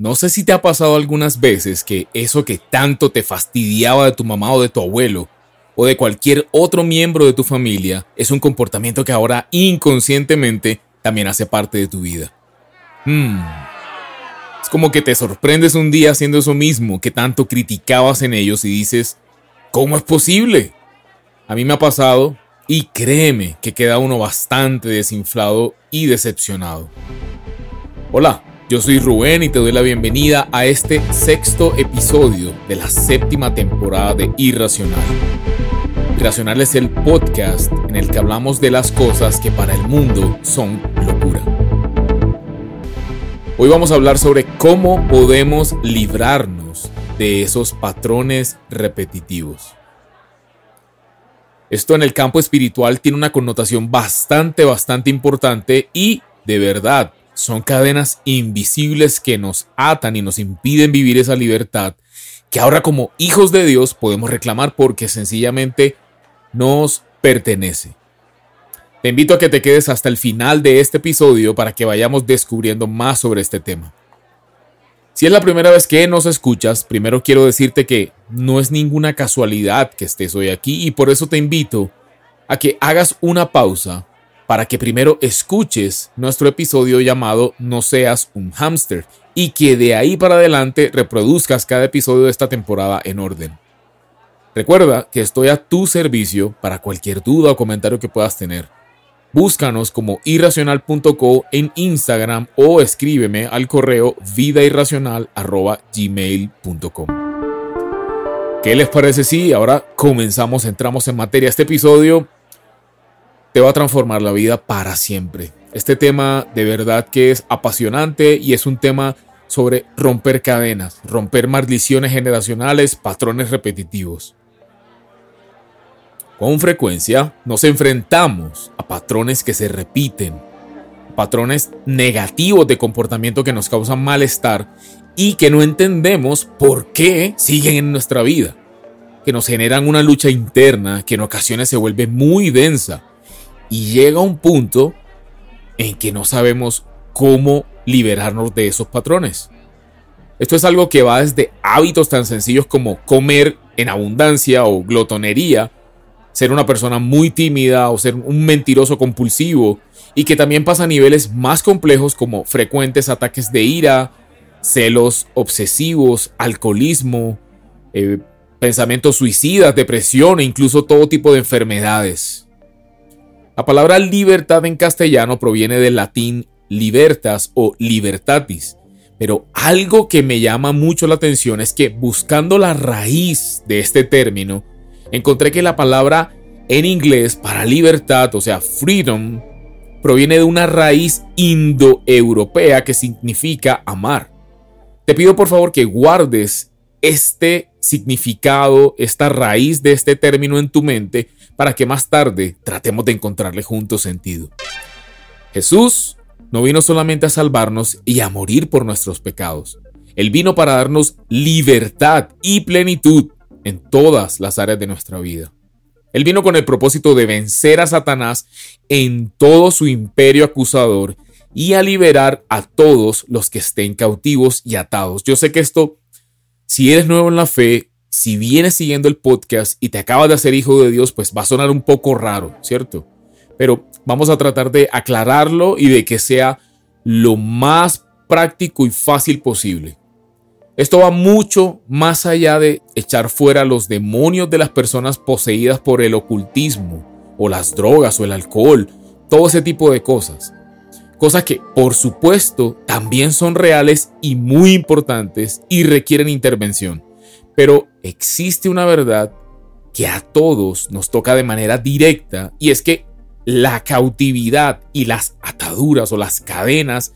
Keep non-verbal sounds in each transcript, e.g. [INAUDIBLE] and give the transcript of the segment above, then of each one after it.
No sé si te ha pasado algunas veces que eso que tanto te fastidiaba de tu mamá o de tu abuelo, o de cualquier otro miembro de tu familia, es un comportamiento que ahora inconscientemente también hace parte de tu vida. Hmm. Es como que te sorprendes un día haciendo eso mismo que tanto criticabas en ellos y dices, ¿cómo es posible? A mí me ha pasado y créeme que queda uno bastante desinflado y decepcionado. Hola, yo soy Rubén y te doy la bienvenida a este sexto episodio de la séptima temporada de Irracional. Irracional es el podcast en el que hablamos de las cosas que para el mundo son locura. Hoy vamos a hablar sobre cómo podemos librarnos de esos patrones repetitivos. Esto en el campo espiritual tiene una connotación bastante, bastante importante y de verdad son cadenas invisibles que nos atan y nos impiden vivir esa libertad que ahora como hijos de Dios podemos reclamar porque sencillamente nos pertenece. Te invito a que te quedes hasta el final de este episodio para que vayamos descubriendo más sobre este tema. Si es la primera vez que nos escuchas, primero quiero decirte que no es ninguna casualidad que estés hoy aquí y por eso te invito a que hagas una pausa para que primero escuches nuestro episodio llamado No seas un hámster y que de ahí para adelante reproduzcas cada episodio de esta temporada en orden. Recuerda que estoy a tu servicio para cualquier duda o comentario que puedas tener. Búscanos como irracional.co en Instagram o escríbeme al correo vidairracional.gmail.com. ¿Qué les parece si ahora comenzamos, entramos en materia? Este episodio te va a transformar la vida para siempre. Este tema de verdad que es apasionante y es un tema sobre romper cadenas, romper maldiciones generacionales, patrones repetitivos. Con frecuencia nos enfrentamos a patrones que se repiten, patrones negativos de comportamiento que nos causan malestar y que no entendemos por qué siguen en nuestra vida, que nos generan una lucha interna que en ocasiones se vuelve muy densa y llega un punto en que no sabemos cómo liberarnos de esos patrones. Esto es algo que va desde hábitos tan sencillos como comer en abundancia o glotonería, ser una persona muy tímida o ser un mentiroso compulsivo, y que también pasa a niveles más complejos como frecuentes ataques de ira, celos obsesivos, alcoholismo, eh, pensamientos suicidas, depresión e incluso todo tipo de enfermedades. La palabra libertad en castellano proviene del latín libertas o libertatis, pero algo que me llama mucho la atención es que buscando la raíz de este término, encontré que la palabra en inglés para libertad, o sea, freedom, proviene de una raíz indoeuropea que significa amar. Te pido por favor que guardes este significado, esta raíz de este término en tu mente para que más tarde tratemos de encontrarle juntos sentido. Jesús no vino solamente a salvarnos y a morir por nuestros pecados. Él vino para darnos libertad y plenitud en todas las áreas de nuestra vida. Él vino con el propósito de vencer a Satanás en todo su imperio acusador y a liberar a todos los que estén cautivos y atados. Yo sé que esto, si eres nuevo en la fe, si vienes siguiendo el podcast y te acabas de hacer hijo de Dios, pues va a sonar un poco raro, ¿cierto? Pero vamos a tratar de aclararlo y de que sea lo más práctico y fácil posible. Esto va mucho más allá de echar fuera los demonios de las personas poseídas por el ocultismo o las drogas o el alcohol, todo ese tipo de cosas. Cosas que, por supuesto, también son reales y muy importantes y requieren intervención. Pero existe una verdad que a todos nos toca de manera directa y es que la cautividad y las ataduras o las cadenas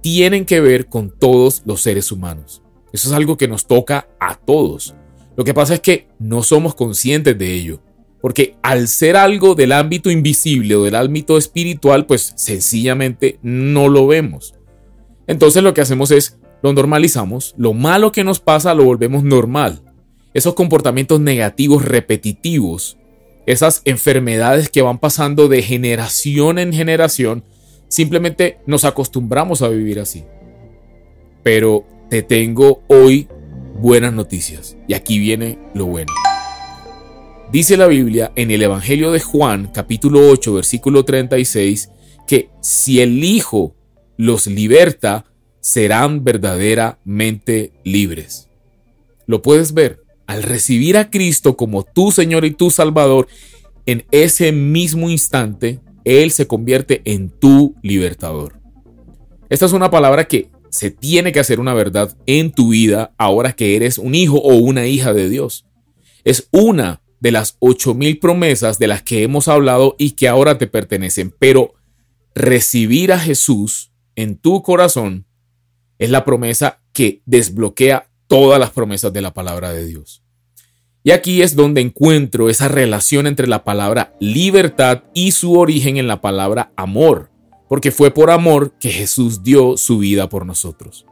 tienen que ver con todos los seres humanos. Eso es algo que nos toca a todos. Lo que pasa es que no somos conscientes de ello, porque al ser algo del ámbito invisible o del ámbito espiritual, pues sencillamente no lo vemos. Entonces lo que hacemos es lo normalizamos, lo malo que nos pasa lo volvemos normal. Esos comportamientos negativos repetitivos, esas enfermedades que van pasando de generación en generación, simplemente nos acostumbramos a vivir así. Pero te tengo hoy buenas noticias. Y aquí viene lo bueno. Dice la Biblia en el Evangelio de Juan, capítulo 8, versículo 36, que si el Hijo los liberta, serán verdaderamente libres. Lo puedes ver. Al recibir a Cristo como tu Señor y tu Salvador, en ese mismo instante, Él se convierte en tu libertador. Esta es una palabra que se tiene que hacer una verdad en tu vida ahora que eres un hijo o una hija de Dios. Es una de las ocho mil promesas de las que hemos hablado y que ahora te pertenecen. Pero recibir a Jesús en tu corazón es la promesa que desbloquea todas las promesas de la palabra de Dios. Y aquí es donde encuentro esa relación entre la palabra libertad y su origen en la palabra amor, porque fue por amor que Jesús dio su vida por nosotros.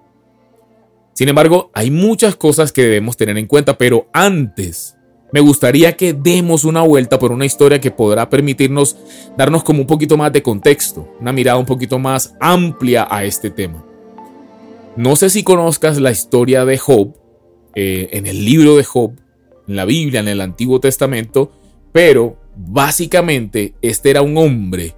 Sin embargo, hay muchas cosas que debemos tener en cuenta, pero antes me gustaría que demos una vuelta por una historia que podrá permitirnos darnos como un poquito más de contexto, una mirada un poquito más amplia a este tema. No sé si conozcas la historia de Job eh, en el libro de Job, en la Biblia, en el Antiguo Testamento, pero básicamente este era un hombre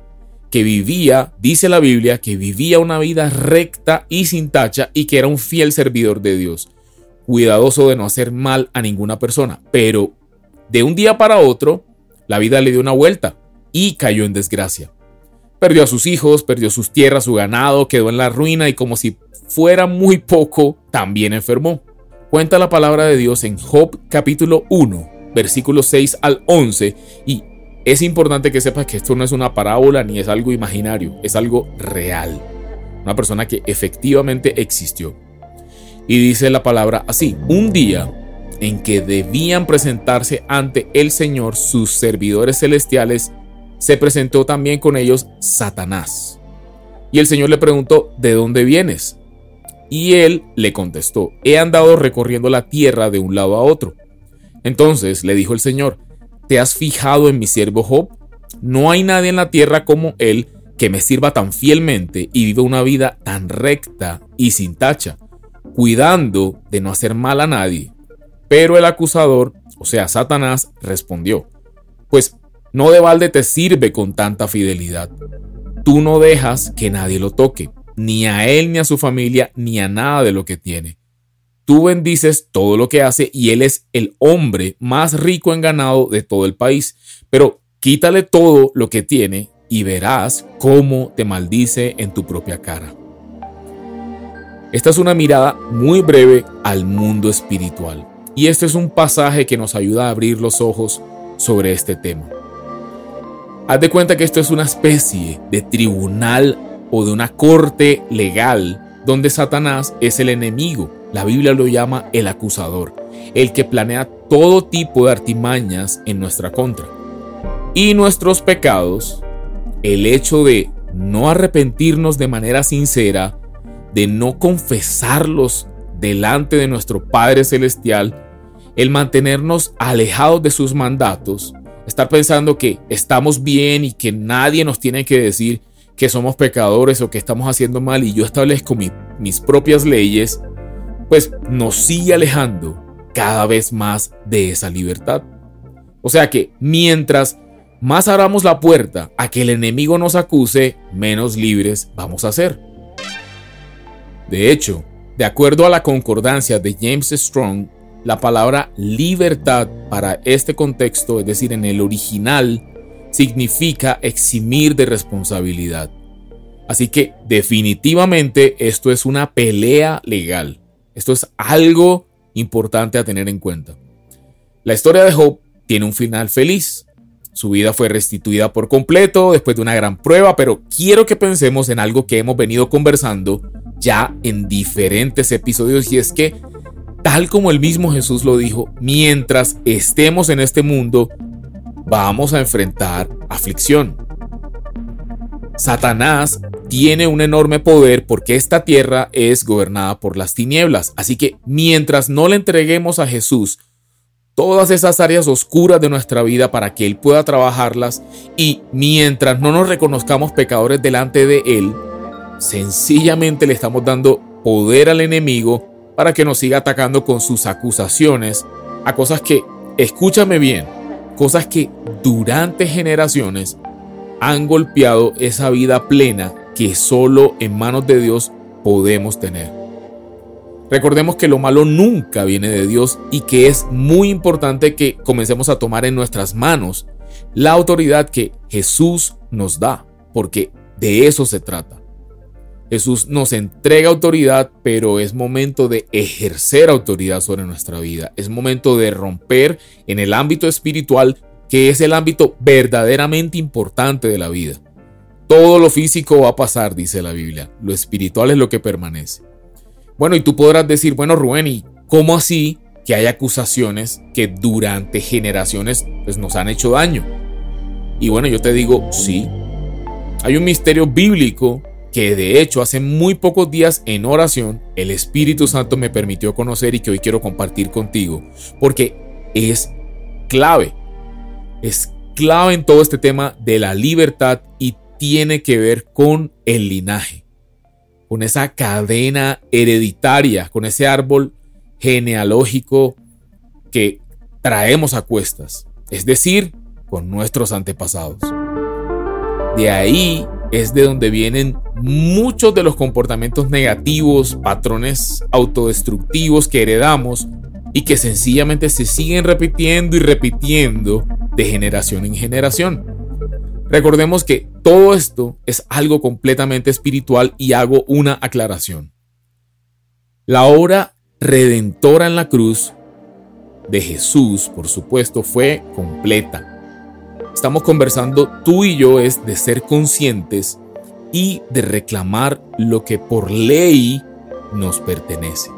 que vivía, dice la Biblia, que vivía una vida recta y sin tacha y que era un fiel servidor de Dios, cuidadoso de no hacer mal a ninguna persona, pero de un día para otro, la vida le dio una vuelta y cayó en desgracia. Perdió a sus hijos, perdió sus tierras, su ganado, quedó en la ruina y como si fuera muy poco, también enfermó. Cuenta la palabra de Dios en Job capítulo 1, versículos 6 al 11 y es importante que sepas que esto no es una parábola ni es algo imaginario, es algo real. Una persona que efectivamente existió. Y dice la palabra así, un día en que debían presentarse ante el Señor sus servidores celestiales, se presentó también con ellos Satanás. Y el Señor le preguntó, ¿de dónde vienes? Y él le contestó, he andado recorriendo la tierra de un lado a otro. Entonces le dijo el Señor, ¿te has fijado en mi siervo Job? No hay nadie en la tierra como él que me sirva tan fielmente y viva una vida tan recta y sin tacha, cuidando de no hacer mal a nadie. Pero el acusador, o sea, Satanás, respondió, pues no de balde te sirve con tanta fidelidad. Tú no dejas que nadie lo toque, ni a él, ni a su familia, ni a nada de lo que tiene. Tú bendices todo lo que hace y él es el hombre más rico en ganado de todo el país. Pero quítale todo lo que tiene y verás cómo te maldice en tu propia cara. Esta es una mirada muy breve al mundo espiritual. Y este es un pasaje que nos ayuda a abrir los ojos sobre este tema. Haz de cuenta que esto es una especie de tribunal o de una corte legal donde Satanás es el enemigo. La Biblia lo llama el acusador, el que planea todo tipo de artimañas en nuestra contra. Y nuestros pecados, el hecho de no arrepentirnos de manera sincera, de no confesarlos delante de nuestro Padre Celestial, el mantenernos alejados de sus mandatos, estar pensando que estamos bien y que nadie nos tiene que decir que somos pecadores o que estamos haciendo mal y yo establezco mis propias leyes, pues nos sigue alejando cada vez más de esa libertad. O sea que mientras más abramos la puerta a que el enemigo nos acuse, menos libres vamos a ser. De hecho, de acuerdo a la concordancia de James Strong, la palabra libertad para este contexto, es decir, en el original, significa eximir de responsabilidad. Así que definitivamente esto es una pelea legal. Esto es algo importante a tener en cuenta. La historia de Job tiene un final feliz. Su vida fue restituida por completo después de una gran prueba, pero quiero que pensemos en algo que hemos venido conversando ya en diferentes episodios y es que tal como el mismo Jesús lo dijo, mientras estemos en este mundo, vamos a enfrentar aflicción. Satanás tiene un enorme poder porque esta tierra es gobernada por las tinieblas. Así que mientras no le entreguemos a Jesús todas esas áreas oscuras de nuestra vida para que Él pueda trabajarlas y mientras no nos reconozcamos pecadores delante de Él, sencillamente le estamos dando poder al enemigo para que nos siga atacando con sus acusaciones a cosas que, escúchame bien, cosas que durante generaciones han golpeado esa vida plena que solo en manos de Dios podemos tener. Recordemos que lo malo nunca viene de Dios y que es muy importante que comencemos a tomar en nuestras manos la autoridad que Jesús nos da, porque de eso se trata. Jesús nos entrega autoridad, pero es momento de ejercer autoridad sobre nuestra vida. Es momento de romper en el ámbito espiritual, que es el ámbito verdaderamente importante de la vida. Todo lo físico va a pasar, dice la Biblia. Lo espiritual es lo que permanece. Bueno, y tú podrás decir, bueno, Rubén, ¿y cómo así que hay acusaciones que durante generaciones pues, nos han hecho daño? Y bueno, yo te digo, sí. Hay un misterio bíblico que de hecho hace muy pocos días en oración el Espíritu Santo me permitió conocer y que hoy quiero compartir contigo, porque es clave, es clave en todo este tema de la libertad y tiene que ver con el linaje, con esa cadena hereditaria, con ese árbol genealógico que traemos a cuestas, es decir, con nuestros antepasados. De ahí es de donde vienen muchos de los comportamientos negativos, patrones autodestructivos que heredamos y que sencillamente se siguen repitiendo y repitiendo de generación en generación. Recordemos que todo esto es algo completamente espiritual y hago una aclaración. La obra redentora en la cruz de Jesús, por supuesto, fue completa estamos conversando tú y yo es de ser conscientes y de reclamar lo que por ley nos pertenece.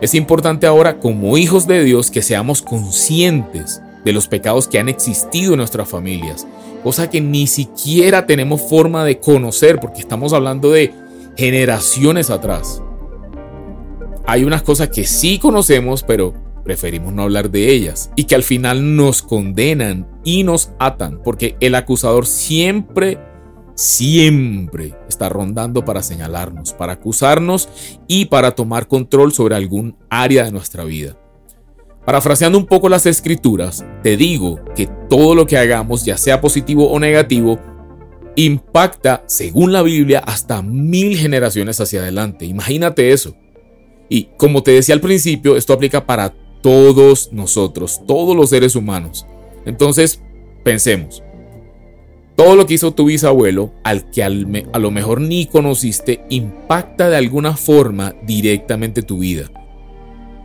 Es importante ahora como hijos de Dios que seamos conscientes de los pecados que han existido en nuestras familias, cosa que ni siquiera tenemos forma de conocer porque estamos hablando de generaciones atrás. Hay unas cosas que sí conocemos, pero preferimos no hablar de ellas y que al final nos condenan y nos atan porque el acusador siempre, siempre está rondando para señalarnos, para acusarnos y para tomar control sobre algún área de nuestra vida. Parafraseando un poco las escrituras, te digo que todo lo que hagamos, ya sea positivo o negativo, impacta, según la Biblia, hasta mil generaciones hacia adelante. Imagínate eso. Y como te decía al principio, esto aplica para todos nosotros, todos los seres humanos. Entonces, pensemos. Todo lo que hizo tu bisabuelo, al que a lo mejor ni conociste, impacta de alguna forma directamente tu vida.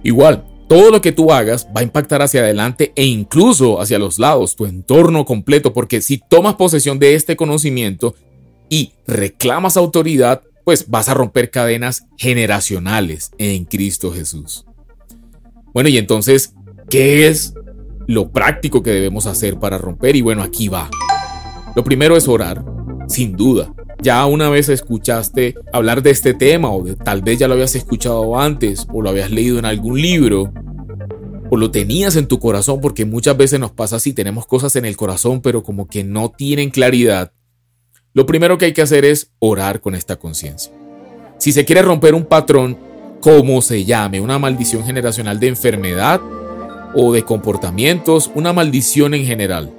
Igual, todo lo que tú hagas va a impactar hacia adelante e incluso hacia los lados, tu entorno completo, porque si tomas posesión de este conocimiento y reclamas autoridad, pues vas a romper cadenas generacionales en Cristo Jesús. Bueno, y entonces, ¿qué es lo práctico que debemos hacer para romper? Y bueno, aquí va. Lo primero es orar, sin duda. Ya una vez escuchaste hablar de este tema o de, tal vez ya lo habías escuchado antes o lo habías leído en algún libro o lo tenías en tu corazón porque muchas veces nos pasa así, tenemos cosas en el corazón pero como que no tienen claridad. Lo primero que hay que hacer es orar con esta conciencia. Si se quiere romper un patrón, como se llame, una maldición generacional de enfermedad o de comportamientos, una maldición en general.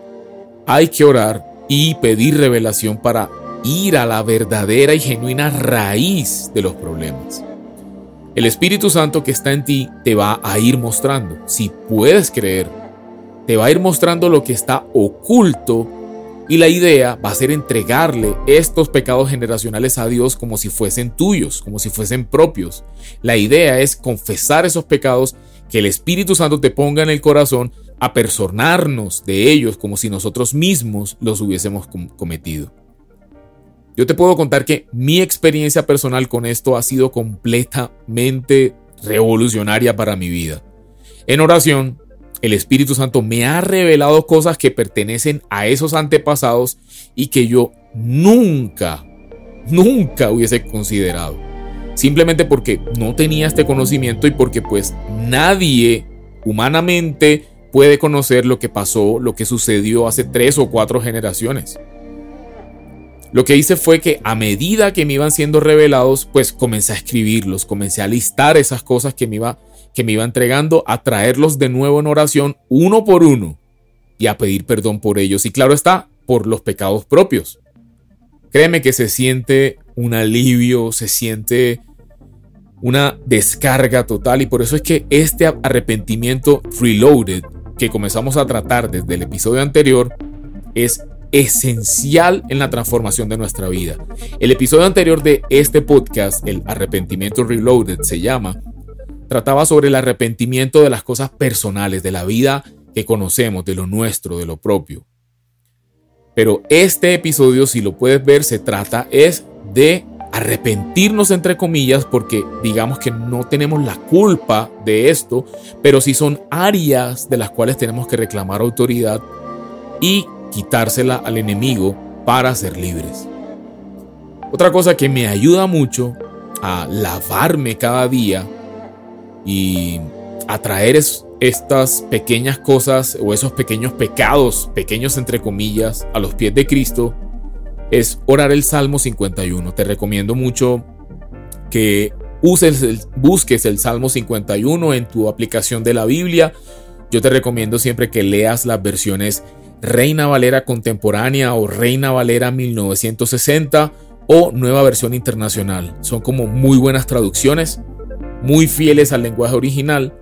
Hay que orar y pedir revelación para ir a la verdadera y genuina raíz de los problemas. El Espíritu Santo que está en ti te va a ir mostrando, si puedes creer, te va a ir mostrando lo que está oculto y la idea va a ser entregarle estos pecados generacionales a Dios como si fuesen tuyos, como si fuesen propios. La idea es confesar esos pecados, que el Espíritu Santo te ponga en el corazón a personarnos de ellos como si nosotros mismos los hubiésemos cometido. Yo te puedo contar que mi experiencia personal con esto ha sido completamente revolucionaria para mi vida. En oración, el Espíritu Santo me ha revelado cosas que pertenecen a esos antepasados y que yo nunca, nunca hubiese considerado. Simplemente porque no tenía este conocimiento y porque pues nadie humanamente puede conocer lo que pasó, lo que sucedió hace tres o cuatro generaciones. lo que hice fue que a medida que me iban siendo revelados, pues comencé a escribirlos, comencé a listar esas cosas que me iba, que me iba entregando, a traerlos de nuevo en oración uno por uno y a pedir perdón por ellos. Y claro está, por los pecados propios. Créeme que se siente un alivio, se siente una descarga total y por eso es que este arrepentimiento reloaded que comenzamos a tratar desde el episodio anterior es esencial en la transformación de nuestra vida. El episodio anterior de este podcast, el arrepentimiento reloaded se llama, trataba sobre el arrepentimiento de las cosas personales, de la vida que conocemos, de lo nuestro, de lo propio. Pero este episodio, si lo puedes ver, se trata es de arrepentirnos entre comillas porque digamos que no tenemos la culpa de esto, pero sí son áreas de las cuales tenemos que reclamar autoridad y quitársela al enemigo para ser libres. Otra cosa que me ayuda mucho a lavarme cada día y a traer estas pequeñas cosas o esos pequeños pecados, pequeños entre comillas, a los pies de Cristo, es orar el Salmo 51. Te recomiendo mucho que uses busques el Salmo 51 en tu aplicación de la Biblia. Yo te recomiendo siempre que leas las versiones Reina Valera Contemporánea o Reina Valera 1960 o Nueva Versión Internacional. Son como muy buenas traducciones, muy fieles al lenguaje original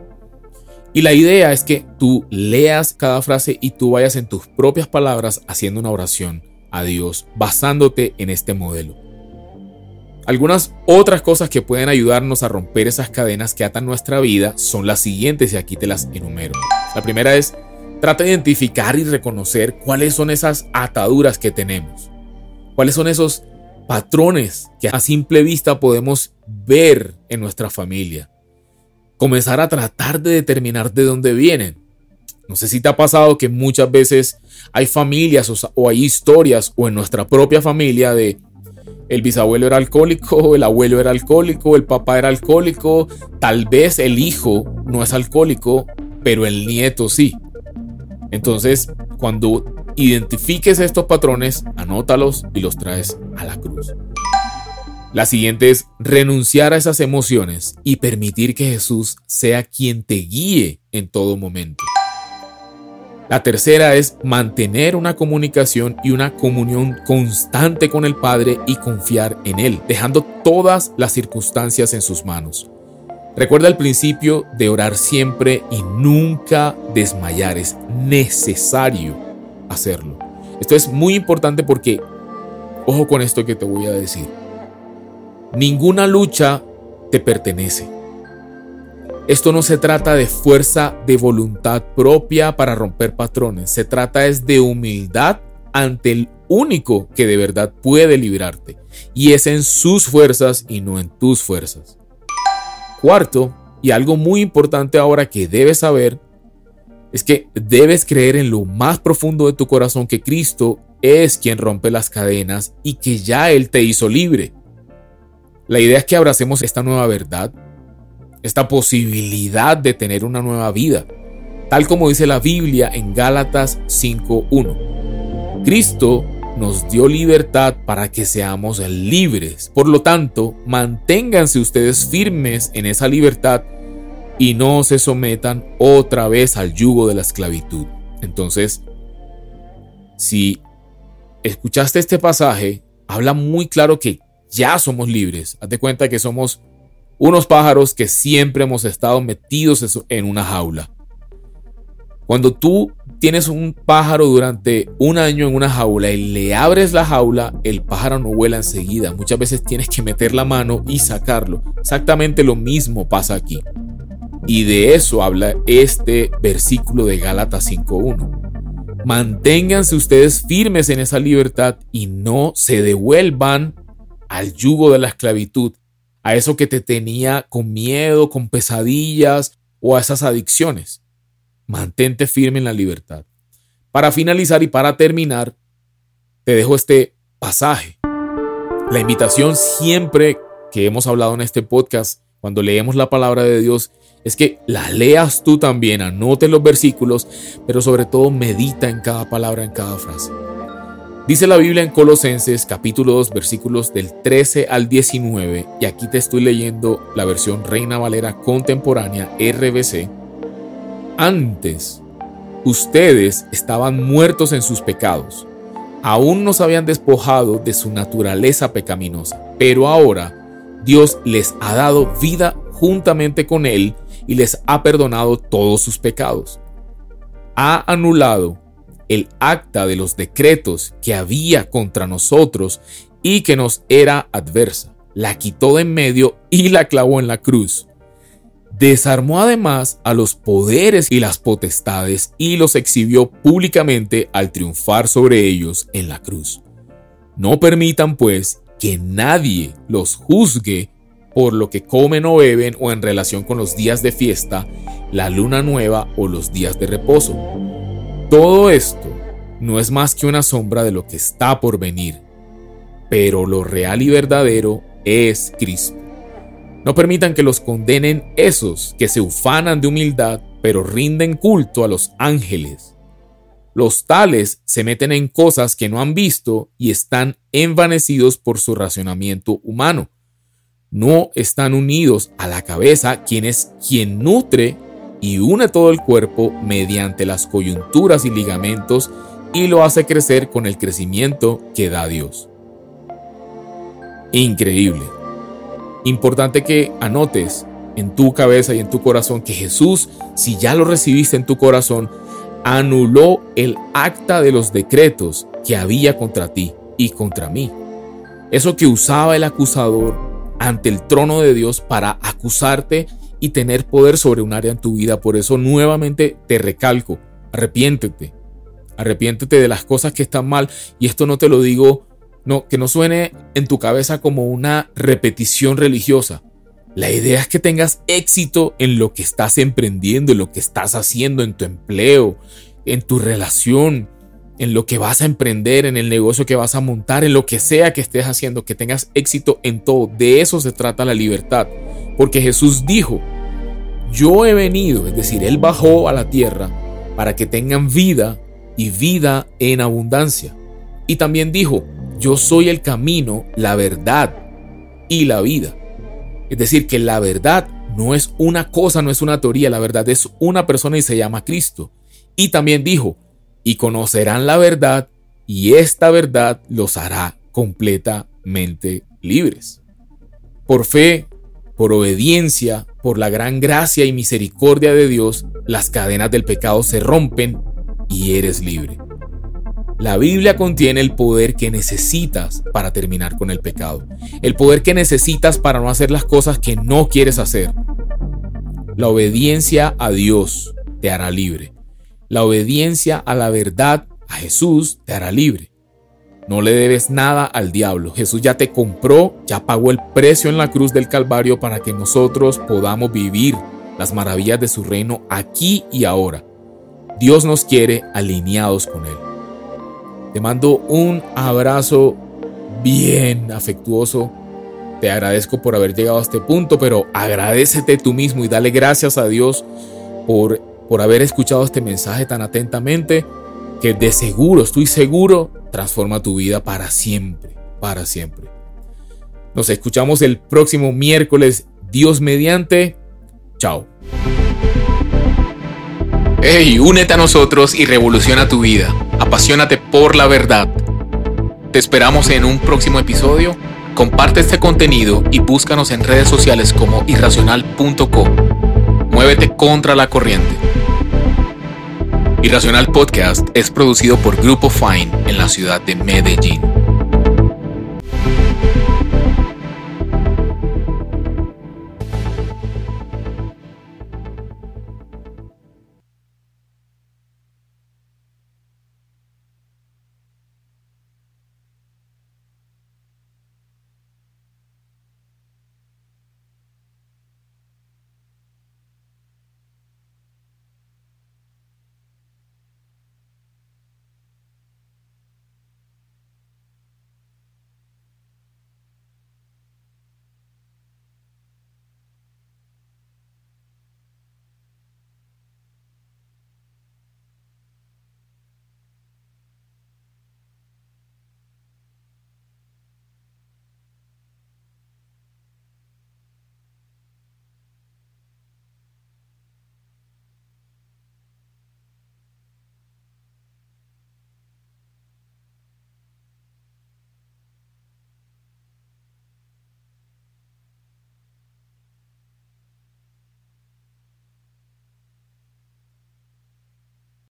y la idea es que tú leas cada frase y tú vayas en tus propias palabras haciendo una oración a Dios basándote en este modelo. Algunas otras cosas que pueden ayudarnos a romper esas cadenas que atan nuestra vida son las siguientes y aquí te las enumero. La primera es, trata de identificar y reconocer cuáles son esas ataduras que tenemos. Cuáles son esos patrones que a simple vista podemos ver en nuestra familia comenzar a tratar de determinar de dónde vienen. No sé si te ha pasado que muchas veces hay familias o, hay historias o en nuestra propia familia de el bisabuelo era alcohólico, [LAUGHS] el abuelo era alcohólico, el papá era alcohólico, tal vez el hijo no es alcohólico, pero el nieto sí. Entonces, cuando identifiques estos patrones, anótalos y los traes a la cruz. La siguiente es renunciar a esas emociones y permitir que Jesús sea quien te guíe en todo momento. La tercera es mantener una comunicación y una comunión constante con el Padre y confiar en Él, dejando todas las circunstancias en sus manos. Recuerda el principio de orar siempre y nunca desmayar. Es necesario hacerlo. Esto es muy importante porque, ojo con esto que te voy a decir. Ninguna lucha te pertenece. Esto no se trata de fuerza de voluntad propia para romper patrones, se trata es de humildad ante el único que de verdad puede librarte, y es en sus fuerzas y no en tus fuerzas. Cuarto, y algo muy importante ahora que debes saber, es que debes creer en lo más profundo de tu corazón que Cristo es quien rompe las cadenas y que ya Él te hizo libre. La idea es que abracemos esta nueva verdad, esta posibilidad de tener una nueva vida, tal como dice la Biblia en Gálatas 5.1. Cristo nos dio libertad para que seamos libres. Por lo tanto, manténganse ustedes firmes en esa libertad y no se sometan otra vez al yugo de la esclavitud. Entonces, si escuchaste este pasaje, habla muy claro que ya somos libres. Haz de cuenta que somos unos pájaros que siempre hemos estado metidos en una jaula. Cuando tú tienes un pájaro durante un año en una jaula y le abres la jaula, el pájaro no vuela enseguida. Muchas veces tienes que meter la mano y sacarlo. Exactamente lo mismo pasa aquí. Y de eso habla este versículo de Gálatas 5.1. Manténganse ustedes firmes en esa libertad y no se devuelvan al yugo de la esclavitud, a eso que te tenía con miedo, con pesadillas o a esas adicciones. Mantente firme en la libertad. Para finalizar y para terminar, te dejo este pasaje. La invitación siempre que hemos hablado en este podcast, cuando leemos la palabra de Dios, es que la leas tú también, anote los versículos, pero sobre todo medita en cada palabra, en cada frase. Dice la Biblia en Colosenses capítulo 2 versículos del 13 al 19, y aquí te estoy leyendo la versión Reina Valera contemporánea RBC. Antes, ustedes estaban muertos en sus pecados, aún no habían despojado de su naturaleza pecaminosa, pero ahora Dios les ha dado vida juntamente con Él y les ha perdonado todos sus pecados. Ha anulado el acta de los decretos que había contra nosotros y que nos era adversa. La quitó de en medio y la clavó en la cruz. Desarmó además a los poderes y las potestades y los exhibió públicamente al triunfar sobre ellos en la cruz. No permitan pues que nadie los juzgue por lo que comen o beben o en relación con los días de fiesta, la luna nueva o los días de reposo todo esto no es más que una sombra de lo que está por venir, pero lo real y verdadero es Cristo. No permitan que los condenen esos que se ufanan de humildad, pero rinden culto a los ángeles. Los tales se meten en cosas que no han visto y están envanecidos por su racionamiento humano. No están unidos a la cabeza, quien es quien nutre y une todo el cuerpo mediante las coyunturas y ligamentos y lo hace crecer con el crecimiento que da Dios. Increíble. Importante que anotes en tu cabeza y en tu corazón que Jesús, si ya lo recibiste en tu corazón, anuló el acta de los decretos que había contra ti y contra mí. Eso que usaba el acusador ante el trono de Dios para acusarte y tener poder sobre un área en tu vida. Por eso nuevamente te recalco, arrepiéntete. Arrepiéntete de las cosas que están mal. Y esto no te lo digo, no, que no suene en tu cabeza como una repetición religiosa. La idea es que tengas éxito en lo que estás emprendiendo, en lo que estás haciendo, en tu empleo, en tu relación, en lo que vas a emprender, en el negocio que vas a montar, en lo que sea que estés haciendo, que tengas éxito en todo. De eso se trata la libertad. Porque Jesús dijo, yo he venido, es decir, Él bajó a la tierra para que tengan vida y vida en abundancia. Y también dijo, yo soy el camino, la verdad y la vida. Es decir, que la verdad no es una cosa, no es una teoría, la verdad es una persona y se llama Cristo. Y también dijo, y conocerán la verdad y esta verdad los hará completamente libres. Por fe por obediencia, por la gran gracia y misericordia de Dios, las cadenas del pecado se rompen y eres libre. La Biblia contiene el poder que necesitas para terminar con el pecado, el poder que necesitas para no hacer las cosas que no quieres hacer. La obediencia a Dios te hará libre. La obediencia a la verdad, a Jesús, te hará libre. No le debes nada al diablo. Jesús ya te compró, ya pagó el precio en la cruz del Calvario para que nosotros podamos vivir las maravillas de su reino aquí y ahora. Dios nos quiere alineados con Él. Te mando un abrazo bien afectuoso. Te agradezco por haber llegado a este punto, pero agradecete tú mismo y dale gracias a Dios por, por haber escuchado este mensaje tan atentamente, que de seguro, estoy seguro, transforma tu vida para siempre, para siempre. Nos escuchamos el próximo miércoles, Dios mediante. Chao. Hey, únete a nosotros y revoluciona tu vida. Apasionate por la verdad. Te esperamos en un próximo episodio. Comparte este contenido y búscanos en redes sociales como irracional.co. Muévete contra la corriente. Irracional Podcast es producido por Grupo Fine en la ciudad de Medellín.